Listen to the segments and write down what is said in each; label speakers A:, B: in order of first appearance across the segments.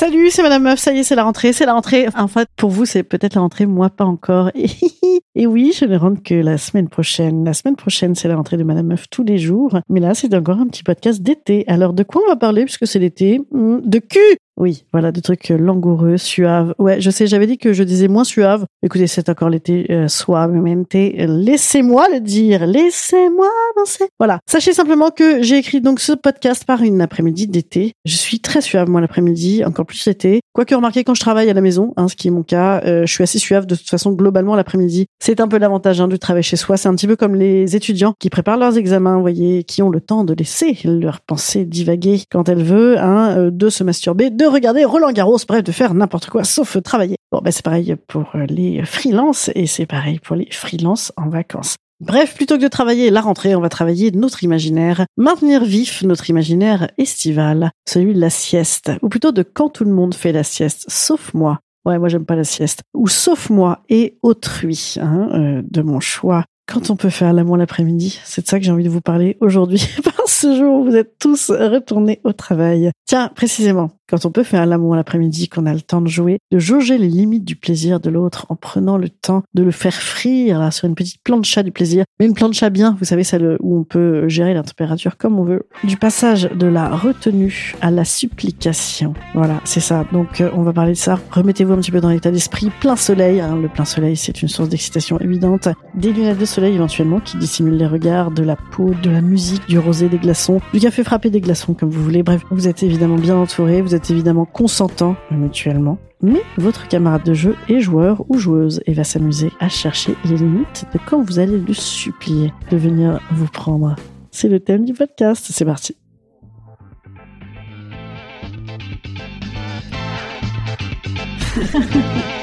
A: Salut, c'est Madame Meuf, ça y est, c'est la rentrée, c'est la rentrée. En fait, pour vous, c'est peut-être la rentrée, moi pas encore. Et oui, je ne rentre que la semaine prochaine. La semaine prochaine, c'est la rentrée de Madame Meuf tous les jours. Mais là, c'est encore un petit podcast d'été. Alors, de quoi on va parler, puisque c'est l'été? Hmm, De cul oui, voilà, des trucs langoureux, suaves. Ouais, je sais, j'avais dit que je disais moins suave. Écoutez, c'est encore l'été, euh, suavemente. Laissez-moi le dire, laissez-moi danser. Voilà. Sachez simplement que j'ai écrit donc ce podcast par une après-midi d'été. Je suis très suave, moi, l'après-midi, encore plus l'été. Quoique remarquez, quand je travaille à la maison, hein, ce qui est mon cas, euh, je suis assez suave de toute façon, globalement, l'après-midi. C'est un peu l'avantage hein, du travail chez soi. C'est un petit peu comme les étudiants qui préparent leurs examens, vous voyez, qui ont le temps de laisser leur pensée divaguer quand elle veut, hein, euh, de se masturber, de regarder Roland Garros, bref, de faire n'importe quoi sauf travailler. Bon, ben c'est pareil pour les freelances et c'est pareil pour les freelances en vacances. Bref, plutôt que de travailler la rentrée, on va travailler notre imaginaire, maintenir vif notre imaginaire estival, celui de la sieste, ou plutôt de quand tout le monde fait la sieste, sauf moi. Ouais, moi j'aime pas la sieste. Ou sauf moi et autrui, hein, euh, de mon choix. Quand on peut faire l'amour l'après-midi, c'est de ça que j'ai envie de vous parler aujourd'hui, par ce jour où vous êtes tous retournés au travail. Tiens, précisément, quand on peut faire l'amour l'après-midi, qu'on a le temps de jouer, de jauger les limites du plaisir de l'autre en prenant le temps de le faire frire là, sur une petite plancha du plaisir, mais une plancha bien, vous savez, celle où on peut gérer la température comme on veut. Du passage de la retenue à la supplication. Voilà, c'est ça. Donc euh, on va parler de ça. Remettez-vous un petit peu dans l'état d'esprit. Plein soleil, hein. le plein soleil c'est une source d'excitation évidente. Des lunettes de soleil éventuellement qui dissimulent les regards, de la peau, de la musique, du rosé, des glaçons, du café frappé, des glaçons comme vous voulez. Bref, vous êtes évidemment bien entouré, vous êtes évidemment consentant mutuellement. Mais votre camarade de jeu est joueur ou joueuse et va s'amuser à chercher les limites de quand vous allez le supplier de venir vous prendre. C'est le thème du podcast, c'est parti.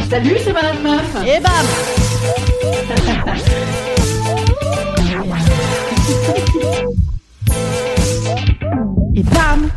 B: Salut, c'est Madame Meuf.
A: Et bam bam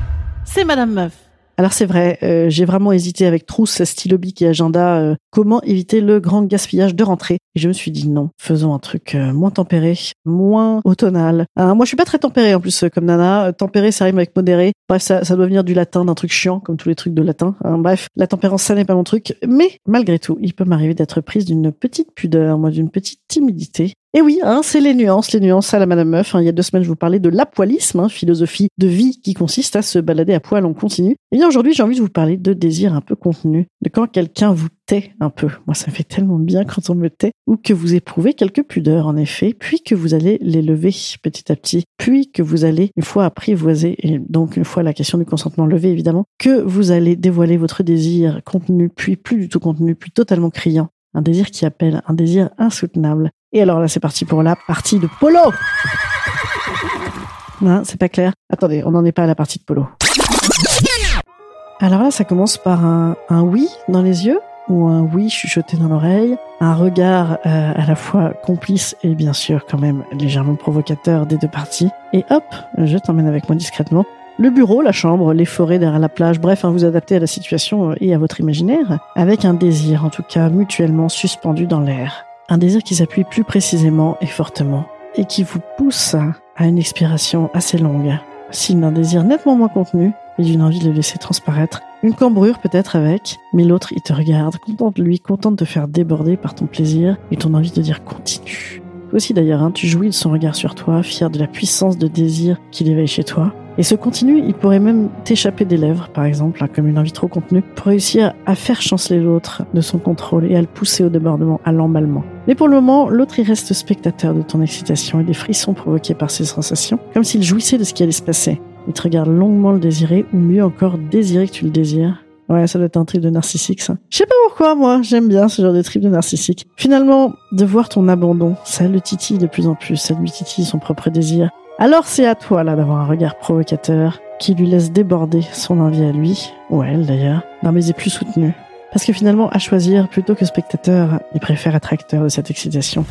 A: C'est Madame Meuf. Alors c'est vrai, euh, j'ai vraiment hésité avec trousse, stylo bic et agenda, euh, comment éviter le grand gaspillage de rentrée? Et je me suis dit non, faisons un truc euh, moins tempéré, moins automnal. Hein, moi je suis pas très tempéré en plus comme Nana. Tempéré ça rime avec modéré. Bref, ça, ça doit venir du latin, d'un truc chiant, comme tous les trucs de latin. Hein. Bref, la tempérance ça n'est pas mon truc. Mais malgré tout, il peut m'arriver d'être prise d'une petite pudeur, moi d'une petite timidité. Et oui, hein, c'est les nuances, les nuances à la Madame Meuf. Hein. Il y a deux semaines, je vous parlais de l'apoilisme, hein, philosophie de vie qui consiste à se balader à poil en continu. Et bien aujourd'hui, j'ai envie de vous parler de désir un peu contenu, de quand quelqu'un vous tait un peu. Moi, ça me fait tellement bien quand on me tait, ou que vous éprouvez quelques pudeurs, en effet, puis que vous allez les lever petit à petit, puis que vous allez, une fois apprivoisé, et donc une fois la question du consentement levée, évidemment, que vous allez dévoiler votre désir contenu, puis plus du tout contenu, puis totalement criant. Un désir qui appelle, un désir insoutenable. Et alors là, c'est parti pour la partie de polo. Non, c'est pas clair. Attendez, on n'en est pas à la partie de polo. Alors là, ça commence par un, oui dans les yeux ou un oui chuchoté dans l'oreille, un regard euh, à la fois complice et bien sûr quand même légèrement provocateur des deux parties. Et hop, je t'emmène avec moi discrètement. Le bureau, la chambre, les forêts derrière la plage, bref, hein, vous adaptez à la situation et à votre imaginaire, avec un désir en tout cas mutuellement suspendu dans l'air. Un désir qui s'appuie plus précisément et fortement, et qui vous pousse à une expiration assez longue, signe d'un désir nettement moins contenu et d'une envie de le laisser transparaître. Une cambrure peut-être avec, mais l'autre il te regarde, content de lui, content de te faire déborder par ton plaisir et ton envie de dire continue. Toi aussi d'ailleurs, hein, tu jouis de son regard sur toi, fier de la puissance de désir qu'il éveille chez toi. Et ce continu, il pourrait même t'échapper des lèvres, par exemple, hein, comme une envie trop contenue, pour réussir à faire chanceler l'autre de son contrôle et à le pousser au débordement, à l'emballement. Mais pour le moment, l'autre, il reste spectateur de ton excitation et des frissons provoqués par ces sensations, comme s'il jouissait de ce qui allait se passer. Il te regarde longuement le désirer, ou mieux encore, désirer que tu le désires. Ouais, ça doit être un trip de narcissique, ça. Je sais pas pourquoi, moi, j'aime bien ce genre de trip de narcissique. Finalement, de voir ton abandon, ça le titille de plus en plus, ça lui titille son propre désir. Alors c'est à toi, là, d'avoir un regard provocateur qui lui laisse déborder son envie à lui, ou à elle d'ailleurs, d'un baiser plus soutenu. Parce que finalement, à choisir, plutôt que spectateur, il préfère être acteur de cette excitation.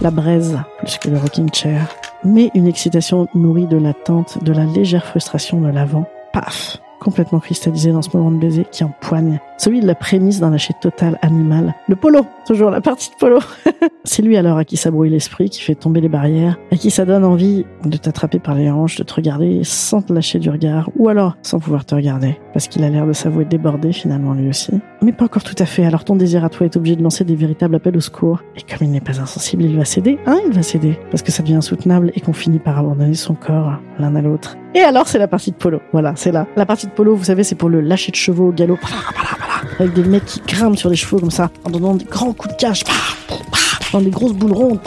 A: La braise, plus que le rocking chair. Mais une excitation nourrie de l'attente, de la légère frustration de l'avant. Paf complètement cristallisé dans ce moment de baiser qui empoigne. Celui de la prémisse d'un lâcher total animal. Le polo, toujours la partie de polo. c'est lui alors à qui ça brouille l'esprit, qui fait tomber les barrières, à qui ça donne envie de t'attraper par les hanches, de te regarder sans te lâcher du regard, ou alors sans pouvoir te regarder, parce qu'il a l'air de s'avouer débordé finalement lui aussi. Mais pas encore tout à fait, alors ton désir à toi est obligé de lancer des véritables appels au secours. Et comme il n'est pas insensible, il va céder. Hein, il va céder, parce que ça devient insoutenable et qu'on finit par abandonner son corps l'un à l'autre. Et alors c'est la partie de polo. Voilà, c'est là. La partie de polo, vous savez, c'est pour le lâcher de chevaux au galop. Avec des mecs qui grimpent sur les chevaux comme ça, en donnant des grands coups de cage. Dans des grosses boules rondes.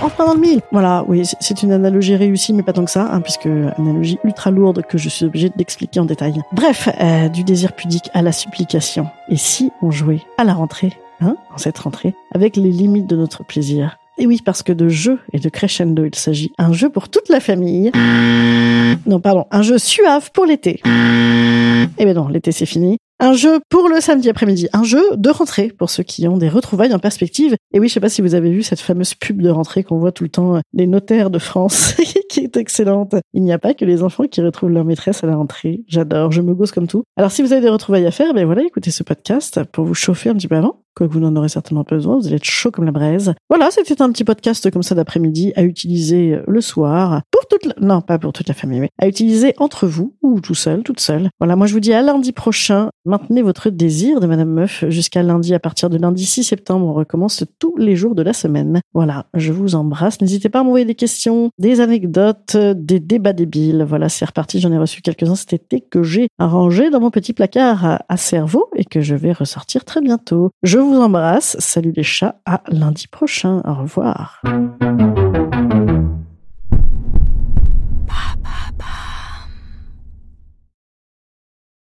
A: En plein dans le mille. Voilà, oui, c'est une analogie réussie, mais pas tant que ça, hein, puisque analogie ultra lourde que je suis obligée d'expliquer en détail. Bref, euh, du désir pudique à la supplication. Et si on jouait à la rentrée, hein, en cette rentrée, avec les limites de notre plaisir? Et oui, parce que de jeu et de crescendo, il s'agit. Un jeu pour toute la famille. Non, pardon, un jeu suave pour l'été. Eh bien non, l'été c'est fini. Un jeu pour le samedi après-midi. Un jeu de rentrée pour ceux qui ont des retrouvailles en perspective. Et oui, je sais pas si vous avez vu cette fameuse pub de rentrée qu'on voit tout le temps des notaires de France, qui est excellente. Il n'y a pas que les enfants qui retrouvent leur maîtresse à la rentrée. J'adore, je me gosse comme tout. Alors si vous avez des retrouvailles à faire, ben voilà, écoutez ce podcast pour vous chauffer un petit peu avant que vous n'en aurez certainement pas besoin, vous allez être chaud comme la braise. Voilà, c'était un petit podcast comme ça d'après-midi à utiliser le soir pour toute la... non, pas pour toute la famille, mais à utiliser entre vous ou tout seul, toute seule. Voilà, moi je vous dis à lundi prochain. Maintenez votre désir de Madame Meuf jusqu'à lundi. À partir de lundi 6 septembre, on recommence tous les jours de la semaine. Voilà, je vous embrasse. N'hésitez pas à m'envoyer des questions, des anecdotes, des débats débiles. Voilà, c'est reparti. J'en ai reçu quelques-uns cet été que j'ai arrangé dans mon petit placard à cerveau et que je vais ressortir très bientôt. Je vous embrasse. Salut les chats. À lundi prochain. Au revoir.